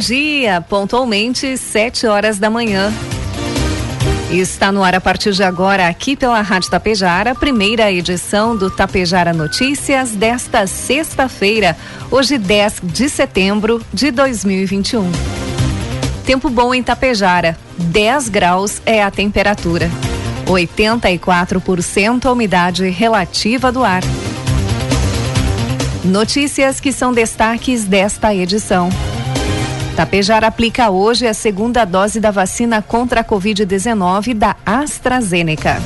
Dia, pontualmente sete horas da manhã. Está no ar a partir de agora, aqui pela Rádio Tapejara, primeira edição do Tapejara Notícias desta sexta-feira, hoje 10 de setembro de 2021. Tempo bom em Tapejara, 10 graus é a temperatura, 84% a umidade relativa do ar. Notícias que são destaques desta edição. Tapejar aplica hoje a segunda dose da vacina contra a Covid-19 da AstraZeneca.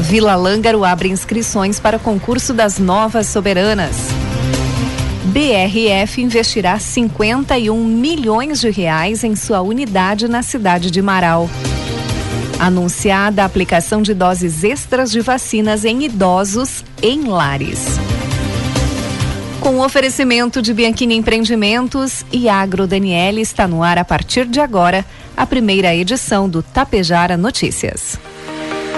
Vila Lângaro abre inscrições para concurso das novas soberanas. BRF investirá 51 milhões de reais em sua unidade na cidade de Marau. Anunciada a aplicação de doses extras de vacinas em idosos em lares com o oferecimento de Bianchini Empreendimentos e Agro Daniele está no ar a partir de agora a primeira edição do Tapejara Notícias.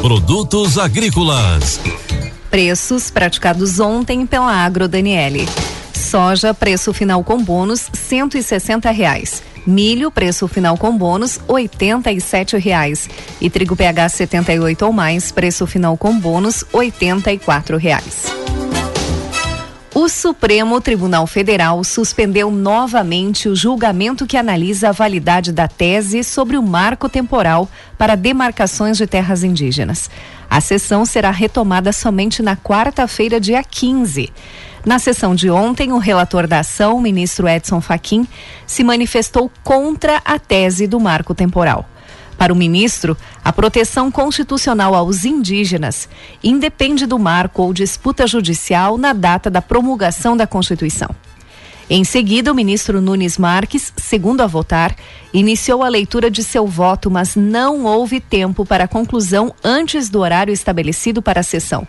Produtos agrícolas. Preços praticados ontem pela Agro Daniele. Soja, preço final com bônus, cento e sessenta reais. Milho, preço final com bônus, oitenta e sete reais. E trigo PH 78 ou mais, preço final com bônus, oitenta e quatro reais. O Supremo Tribunal Federal suspendeu novamente o julgamento que analisa a validade da tese sobre o marco temporal para demarcações de terras indígenas. A sessão será retomada somente na quarta-feira, dia 15. Na sessão de ontem, o relator da ação, o ministro Edson Fachin, se manifestou contra a tese do marco temporal. Para o ministro, a proteção constitucional aos indígenas independe do marco ou disputa judicial na data da promulgação da Constituição. Em seguida, o ministro Nunes Marques, segundo a votar, iniciou a leitura de seu voto, mas não houve tempo para a conclusão antes do horário estabelecido para a sessão.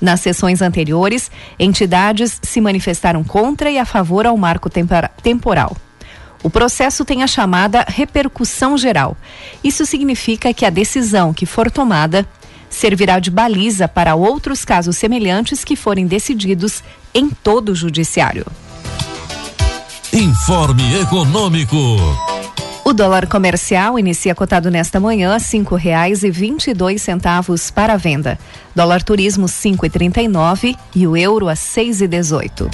Nas sessões anteriores, entidades se manifestaram contra e a favor ao marco temporal. O processo tem a chamada repercussão geral. Isso significa que a decisão que for tomada servirá de baliza para outros casos semelhantes que forem decididos em todo o judiciário. Informe Econômico. O dólar comercial inicia cotado nesta manhã a cinco reais e vinte e dois centavos para a venda. Dólar turismo cinco e trinta e nove e o euro a seis e dezoito.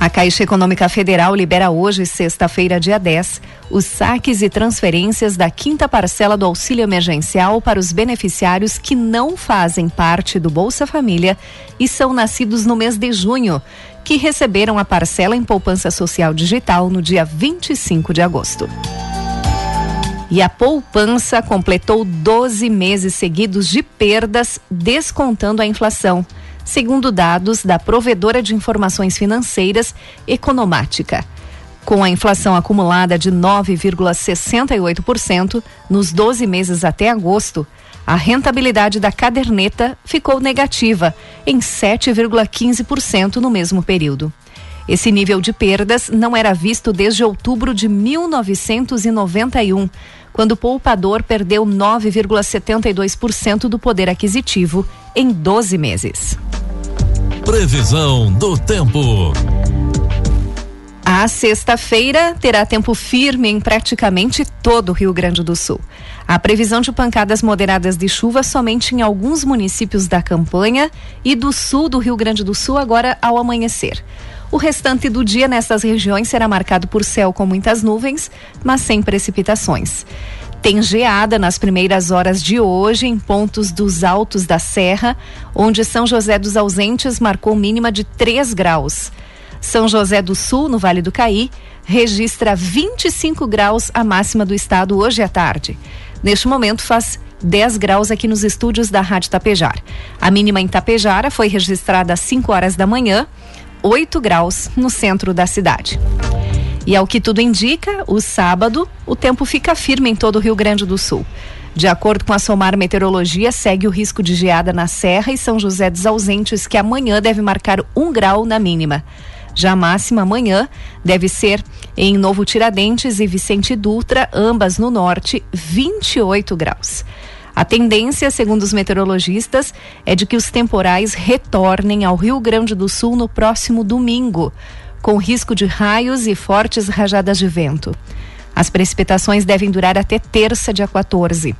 A Caixa Econômica Federal libera hoje, sexta-feira, dia 10, os saques e transferências da quinta parcela do auxílio emergencial para os beneficiários que não fazem parte do Bolsa Família e são nascidos no mês de junho, que receberam a parcela em poupança social digital no dia 25 de agosto. E a poupança completou 12 meses seguidos de perdas, descontando a inflação segundo dados da provedora de informações financeiras Economática. Com a inflação acumulada de 9,68% nos 12 meses até agosto, a rentabilidade da caderneta ficou negativa, em 7,15% no mesmo período. Esse nível de perdas não era visto desde outubro de 1991, quando o poupador perdeu 9,72% do poder aquisitivo em 12 meses. Previsão do tempo. A sexta-feira terá tempo firme em praticamente todo o Rio Grande do Sul. A previsão de pancadas moderadas de chuva somente em alguns municípios da campanha e do sul do Rio Grande do Sul agora ao amanhecer. O restante do dia nessas regiões será marcado por céu com muitas nuvens, mas sem precipitações. Tem geada nas primeiras horas de hoje em pontos dos altos da Serra, onde São José dos Ausentes marcou mínima de 3 graus. São José do Sul, no Vale do Caí, registra 25 graus a máxima do estado hoje à tarde. Neste momento faz 10 graus aqui nos estúdios da Rádio Tapejar. A mínima em Tapejara foi registrada às 5 horas da manhã, 8 graus no centro da cidade. E ao que tudo indica, o sábado, o tempo fica firme em todo o Rio Grande do Sul. De acordo com a Somar Meteorologia, segue o risco de geada na Serra e São José dos Ausentes, que amanhã deve marcar um grau na mínima. Já a máxima amanhã deve ser em Novo Tiradentes e Vicente Dutra, ambas no norte, 28 graus. A tendência, segundo os meteorologistas, é de que os temporais retornem ao Rio Grande do Sul no próximo domingo, com risco de raios e fortes rajadas de vento. As precipitações devem durar até terça, dia 14.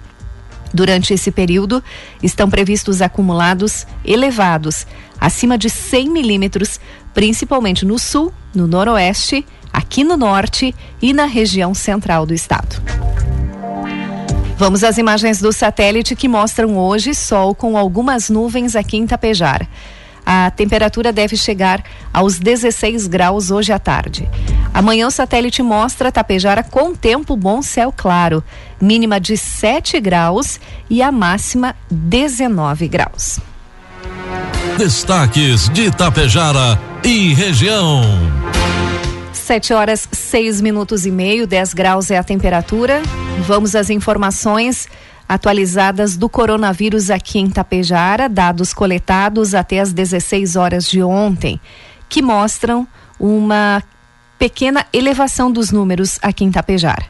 Durante esse período, estão previstos acumulados elevados, acima de 100 milímetros, principalmente no sul, no noroeste, aqui no norte e na região central do estado. Vamos às imagens do satélite que mostram hoje sol com algumas nuvens aqui em Tapejar. A temperatura deve chegar aos 16 graus hoje à tarde. Amanhã o satélite mostra Tapejara com tempo bom, céu claro. Mínima de 7 graus e a máxima 19 graus. Destaques de Tapejara e região. 7 horas 6 minutos e meio, 10 graus é a temperatura. Vamos às informações atualizadas do coronavírus aqui em Tapejara, dados coletados até as 16 horas de ontem, que mostram uma pequena elevação dos números aqui em Tapejara.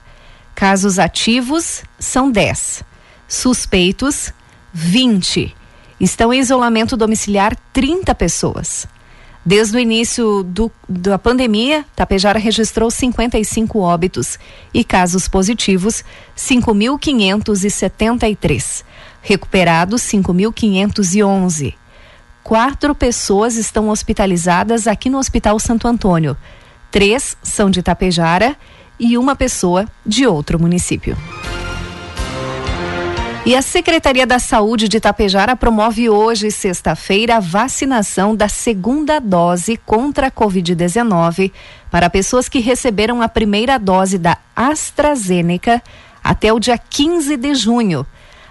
Casos ativos são 10, suspeitos 20 Estão em isolamento domiciliar 30 pessoas. Desde o início do, da pandemia, Tapejara registrou 55 óbitos e casos positivos 5.573. Recuperados 5.511. Quatro pessoas estão hospitalizadas aqui no Hospital Santo Antônio. Três são de Tapejara e uma pessoa de outro município. E a Secretaria da Saúde de Itapejara promove hoje, sexta-feira, a vacinação da segunda dose contra a Covid-19 para pessoas que receberam a primeira dose da AstraZeneca até o dia 15 de junho.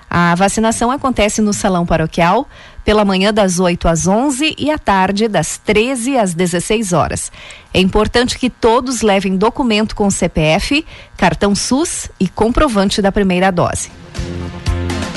A vacinação acontece no Salão Paroquial pela manhã das 8 às 11 e à tarde das 13 às 16 horas. É importante que todos levem documento com CPF, cartão SUS e comprovante da primeira dose.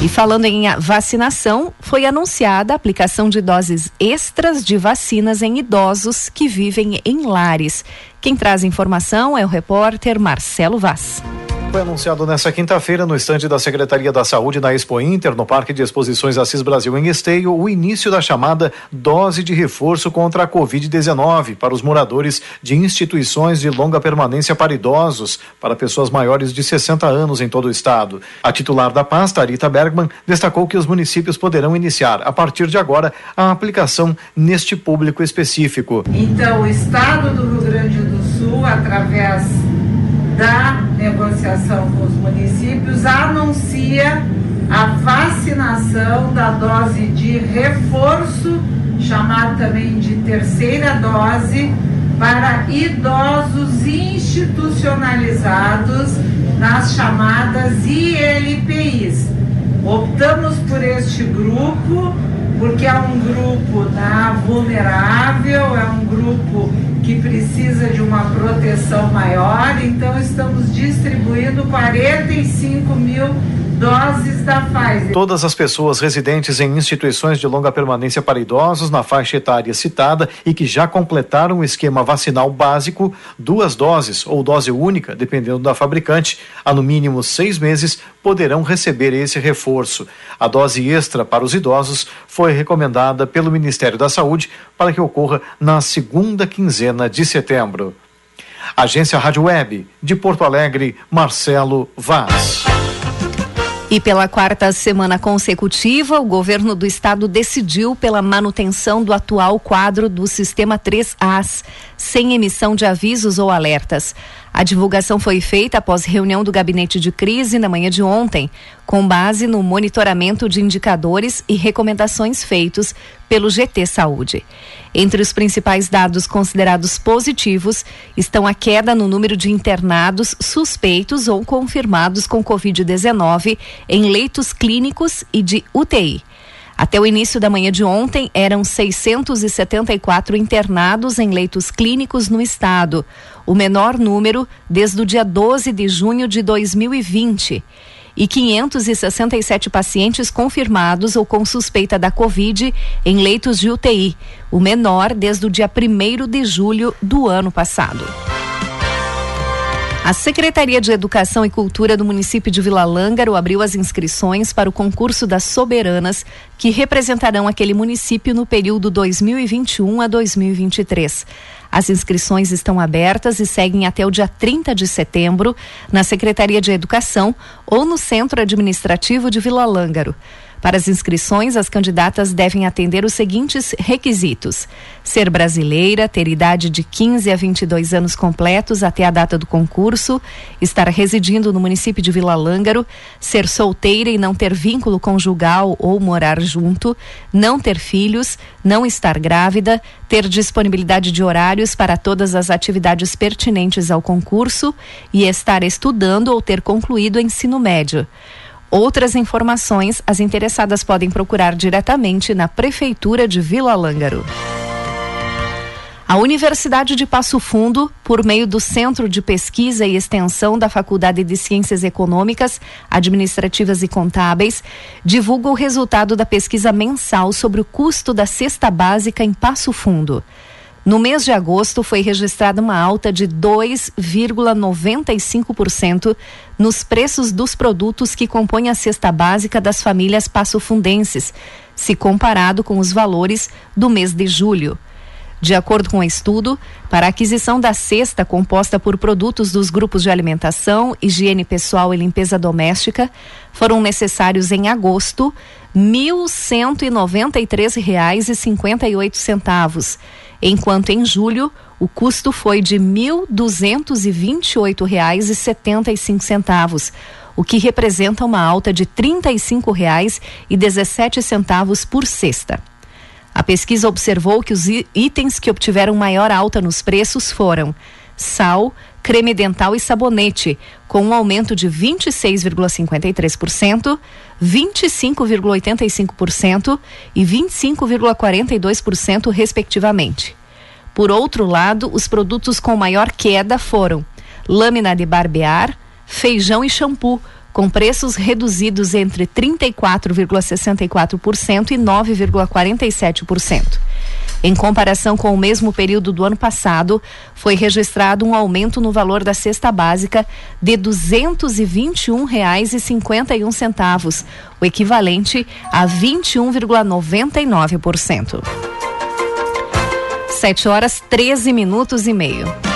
E falando em vacinação, foi anunciada a aplicação de doses extras de vacinas em idosos que vivem em lares. Quem traz informação é o repórter Marcelo Vaz. Foi anunciado nesta quinta-feira no estande da Secretaria da Saúde na Expo Inter, no Parque de Exposições Assis Brasil em Esteio, o início da chamada dose de reforço contra a Covid-19 para os moradores de instituições de longa permanência para idosos, para pessoas maiores de 60 anos em todo o estado. A titular da pasta, Arita Bergman, destacou que os municípios poderão iniciar, a partir de agora, a aplicação neste público específico. Então, o estado do Rio Grande do Sul, através negociação com os municípios anuncia a vacinação da dose de reforço, chamada também de terceira dose, para idosos institucionalizados nas chamadas ILPIs. Optamos por este grupo porque é um grupo né, vulnerável, é um grupo que precisa de uma proteção maior, então estamos distribuindo 45 mil doses da Pfizer. Todas as pessoas residentes em instituições de longa permanência para idosos na faixa etária citada e que já completaram o esquema vacinal básico, duas doses ou dose única, dependendo da fabricante, há no mínimo seis meses, poderão receber esse reforço. A dose extra para os idosos foi recomendada pelo Ministério da Saúde para que ocorra na segunda quinzena de setembro. Agência Rádio Web, de Porto Alegre, Marcelo Vaz. E pela quarta semana consecutiva, o governo do estado decidiu pela manutenção do atual quadro do sistema 3As, sem emissão de avisos ou alertas. A divulgação foi feita após reunião do gabinete de crise na manhã de ontem, com base no monitoramento de indicadores e recomendações feitos pelo GT Saúde. Entre os principais dados considerados positivos estão a queda no número de internados suspeitos ou confirmados com Covid-19 em leitos clínicos e de UTI. Até o início da manhã de ontem, eram 674 internados em leitos clínicos no estado, o menor número desde o dia 12 de junho de 2020 e 567 pacientes confirmados ou com suspeita da Covid em leitos de UTI, o menor desde o dia 1 de julho do ano passado. A Secretaria de Educação e Cultura do município de Vila Lângaro abriu as inscrições para o concurso das soberanas que representarão aquele município no período 2021 a 2023. As inscrições estão abertas e seguem até o dia 30 de setembro na Secretaria de Educação ou no Centro Administrativo de Vila Lângaro. Para as inscrições, as candidatas devem atender os seguintes requisitos: ser brasileira, ter idade de 15 a 22 anos completos até a data do concurso, estar residindo no município de Vila Lângaro, ser solteira e não ter vínculo conjugal ou morar junto, não ter filhos, não estar grávida, ter disponibilidade de horários para todas as atividades pertinentes ao concurso e estar estudando ou ter concluído o ensino médio. Outras informações as interessadas podem procurar diretamente na Prefeitura de Vila Lângaro. A Universidade de Passo Fundo, por meio do Centro de Pesquisa e Extensão da Faculdade de Ciências Econômicas, Administrativas e Contábeis, divulga o resultado da pesquisa mensal sobre o custo da cesta básica em Passo Fundo. No mês de agosto, foi registrada uma alta de 2,95% nos preços dos produtos que compõem a cesta básica das famílias passofundenses, se comparado com os valores do mês de julho. De acordo com o estudo, para a aquisição da cesta composta por produtos dos grupos de alimentação, higiene pessoal e limpeza doméstica, foram necessários em agosto R$ 1.193,58, enquanto em julho o custo foi de R$ 1.228,75, o que representa uma alta de R$ 35,17 por cesta. A pesquisa observou que os itens que obtiveram maior alta nos preços foram sal, creme dental e sabonete, com um aumento de 26,53%, 25,85% e 25,42%, respectivamente. Por outro lado, os produtos com maior queda foram lâmina de barbear, feijão e shampoo, com preços reduzidos entre 34,64% e 9,47%. Em comparação com o mesmo período do ano passado, foi registrado um aumento no valor da cesta básica de R$ 221,51, o equivalente a 21,99%. 7 horas 13 minutos e meio.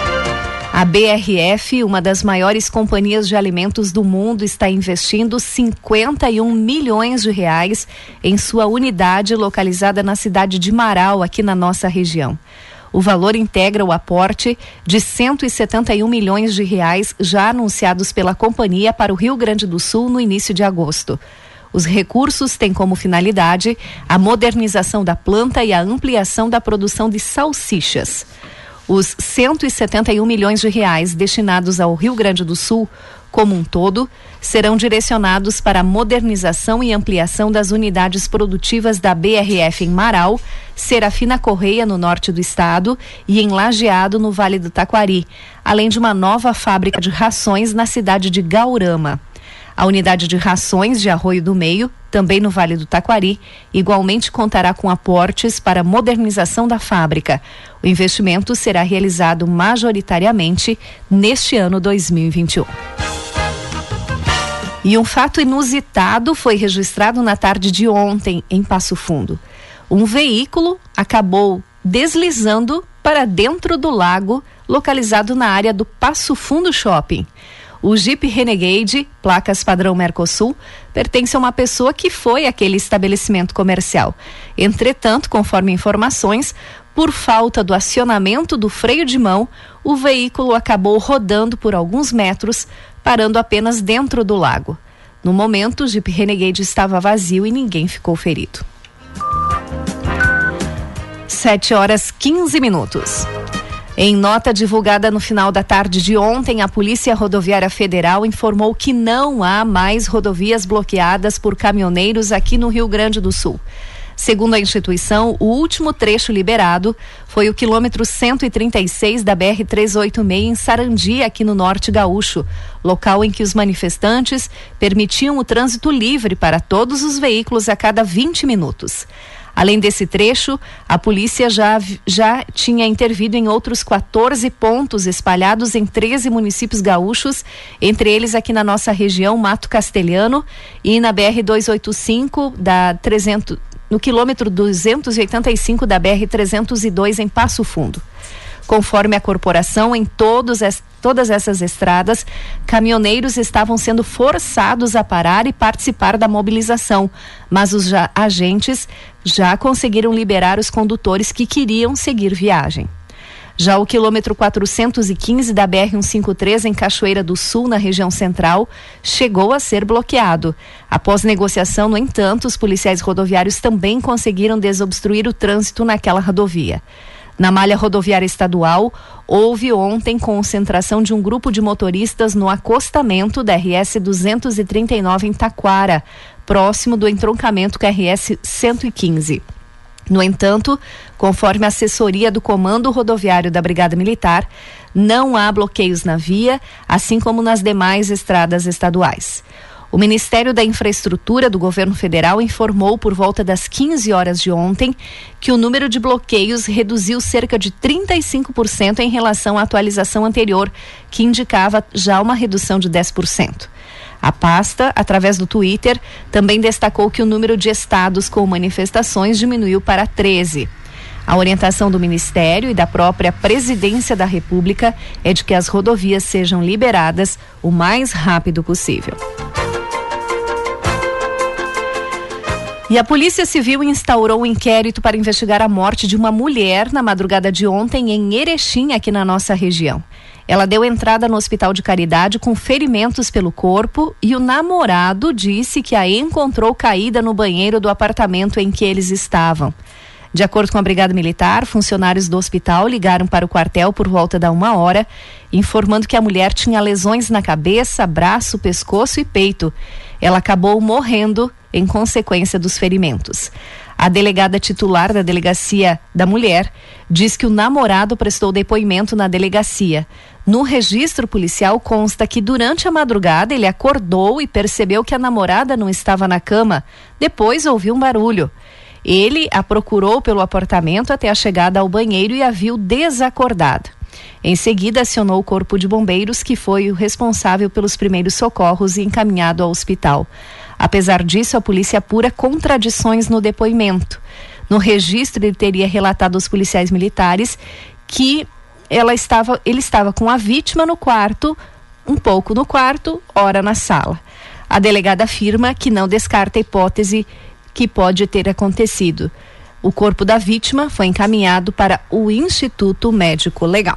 A BRF, uma das maiores companhias de alimentos do mundo, está investindo 51 milhões de reais em sua unidade localizada na cidade de Marau, aqui na nossa região. O valor integra o aporte de 171 milhões de reais já anunciados pela companhia para o Rio Grande do Sul no início de agosto. Os recursos têm como finalidade a modernização da planta e a ampliação da produção de salsichas. Os 171 milhões de reais destinados ao Rio Grande do Sul, como um todo, serão direcionados para a modernização e ampliação das unidades produtivas da BRF em Marau, Serafina Correia, no norte do estado, e em Lajeado, no Vale do Taquari, além de uma nova fábrica de rações na cidade de Gaurama. A unidade de rações de Arroio do Meio, também no Vale do Taquari, igualmente contará com aportes para modernização da fábrica. O investimento será realizado majoritariamente neste ano 2021. E um fato inusitado foi registrado na tarde de ontem em Passo Fundo. Um veículo acabou deslizando para dentro do lago localizado na área do Passo Fundo Shopping. O Jeep Renegade, placas padrão Mercosul, pertence a uma pessoa que foi àquele estabelecimento comercial. Entretanto, conforme informações, por falta do acionamento do freio de mão, o veículo acabou rodando por alguns metros, parando apenas dentro do lago. No momento, o Jeep Renegade estava vazio e ninguém ficou ferido. 7 horas 15 minutos. Em nota divulgada no final da tarde de ontem, a Polícia Rodoviária Federal informou que não há mais rodovias bloqueadas por caminhoneiros aqui no Rio Grande do Sul. Segundo a instituição, o último trecho liberado foi o quilômetro 136 da BR-386 em Sarandi, aqui no Norte Gaúcho, local em que os manifestantes permitiam o trânsito livre para todos os veículos a cada 20 minutos. Além desse trecho, a polícia já, já tinha intervido em outros 14 pontos espalhados em 13 municípios gaúchos, entre eles aqui na nossa região, Mato Castelhano e na BR 285 da 300 no quilômetro 285 da BR 302 em Passo Fundo. Conforme a corporação, em todos es, todas essas estradas, caminhoneiros estavam sendo forçados a parar e participar da mobilização, mas os já, agentes já conseguiram liberar os condutores que queriam seguir viagem. Já o quilômetro 415 da BR-153 em Cachoeira do Sul, na região central, chegou a ser bloqueado. Após negociação, no entanto, os policiais rodoviários também conseguiram desobstruir o trânsito naquela rodovia. Na malha rodoviária estadual, houve ontem concentração de um grupo de motoristas no acostamento da RS 239 em Taquara, próximo do entroncamento com a RS 115. No entanto, conforme a assessoria do Comando Rodoviário da Brigada Militar, não há bloqueios na via, assim como nas demais estradas estaduais. O Ministério da Infraestrutura do Governo Federal informou por volta das 15 horas de ontem que o número de bloqueios reduziu cerca de 35% em relação à atualização anterior, que indicava já uma redução de 10%. A pasta, através do Twitter, também destacou que o número de estados com manifestações diminuiu para 13. A orientação do Ministério e da própria Presidência da República é de que as rodovias sejam liberadas o mais rápido possível. E a Polícia Civil instaurou um inquérito para investigar a morte de uma mulher na madrugada de ontem em Erechim, aqui na nossa região. Ela deu entrada no hospital de caridade com ferimentos pelo corpo e o namorado disse que a encontrou caída no banheiro do apartamento em que eles estavam. De acordo com a Brigada Militar, funcionários do hospital ligaram para o quartel por volta da uma hora, informando que a mulher tinha lesões na cabeça, braço, pescoço e peito. Ela acabou morrendo em consequência dos ferimentos. A delegada titular da Delegacia da Mulher diz que o namorado prestou depoimento na delegacia. No registro policial consta que durante a madrugada ele acordou e percebeu que a namorada não estava na cama. Depois ouviu um barulho. Ele a procurou pelo apartamento até a chegada ao banheiro e a viu desacordada. Em seguida, acionou o corpo de bombeiros, que foi o responsável pelos primeiros socorros e encaminhado ao hospital. Apesar disso, a polícia apura contradições no depoimento. No registro, ele teria relatado aos policiais militares que ela estava, ele estava com a vítima no quarto, um pouco no quarto, ora na sala. A delegada afirma que não descarta a hipótese que pode ter acontecido. O corpo da vítima foi encaminhado para o Instituto Médico Legal.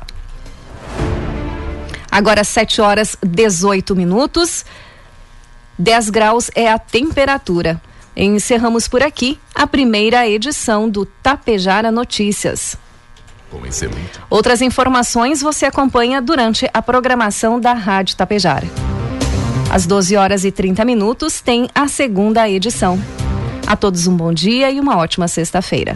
Agora 7 horas 18 minutos. 10 graus é a temperatura. Encerramos por aqui a primeira edição do Tapejara Notícias. Outras informações você acompanha durante a programação da Rádio Tapejara. Às 12 horas e 30 minutos tem a segunda edição. A todos um bom dia e uma ótima sexta-feira.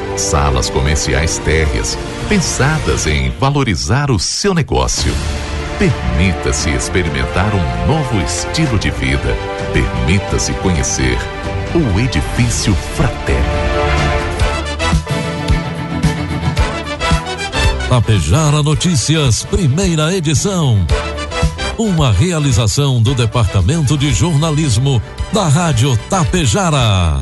Salas comerciais térreas, pensadas em valorizar o seu negócio. Permita-se experimentar um novo estilo de vida. Permita-se conhecer o Edifício Fratelli. Tapejara Notícias, primeira edição. Uma realização do Departamento de Jornalismo da Rádio Tapejara.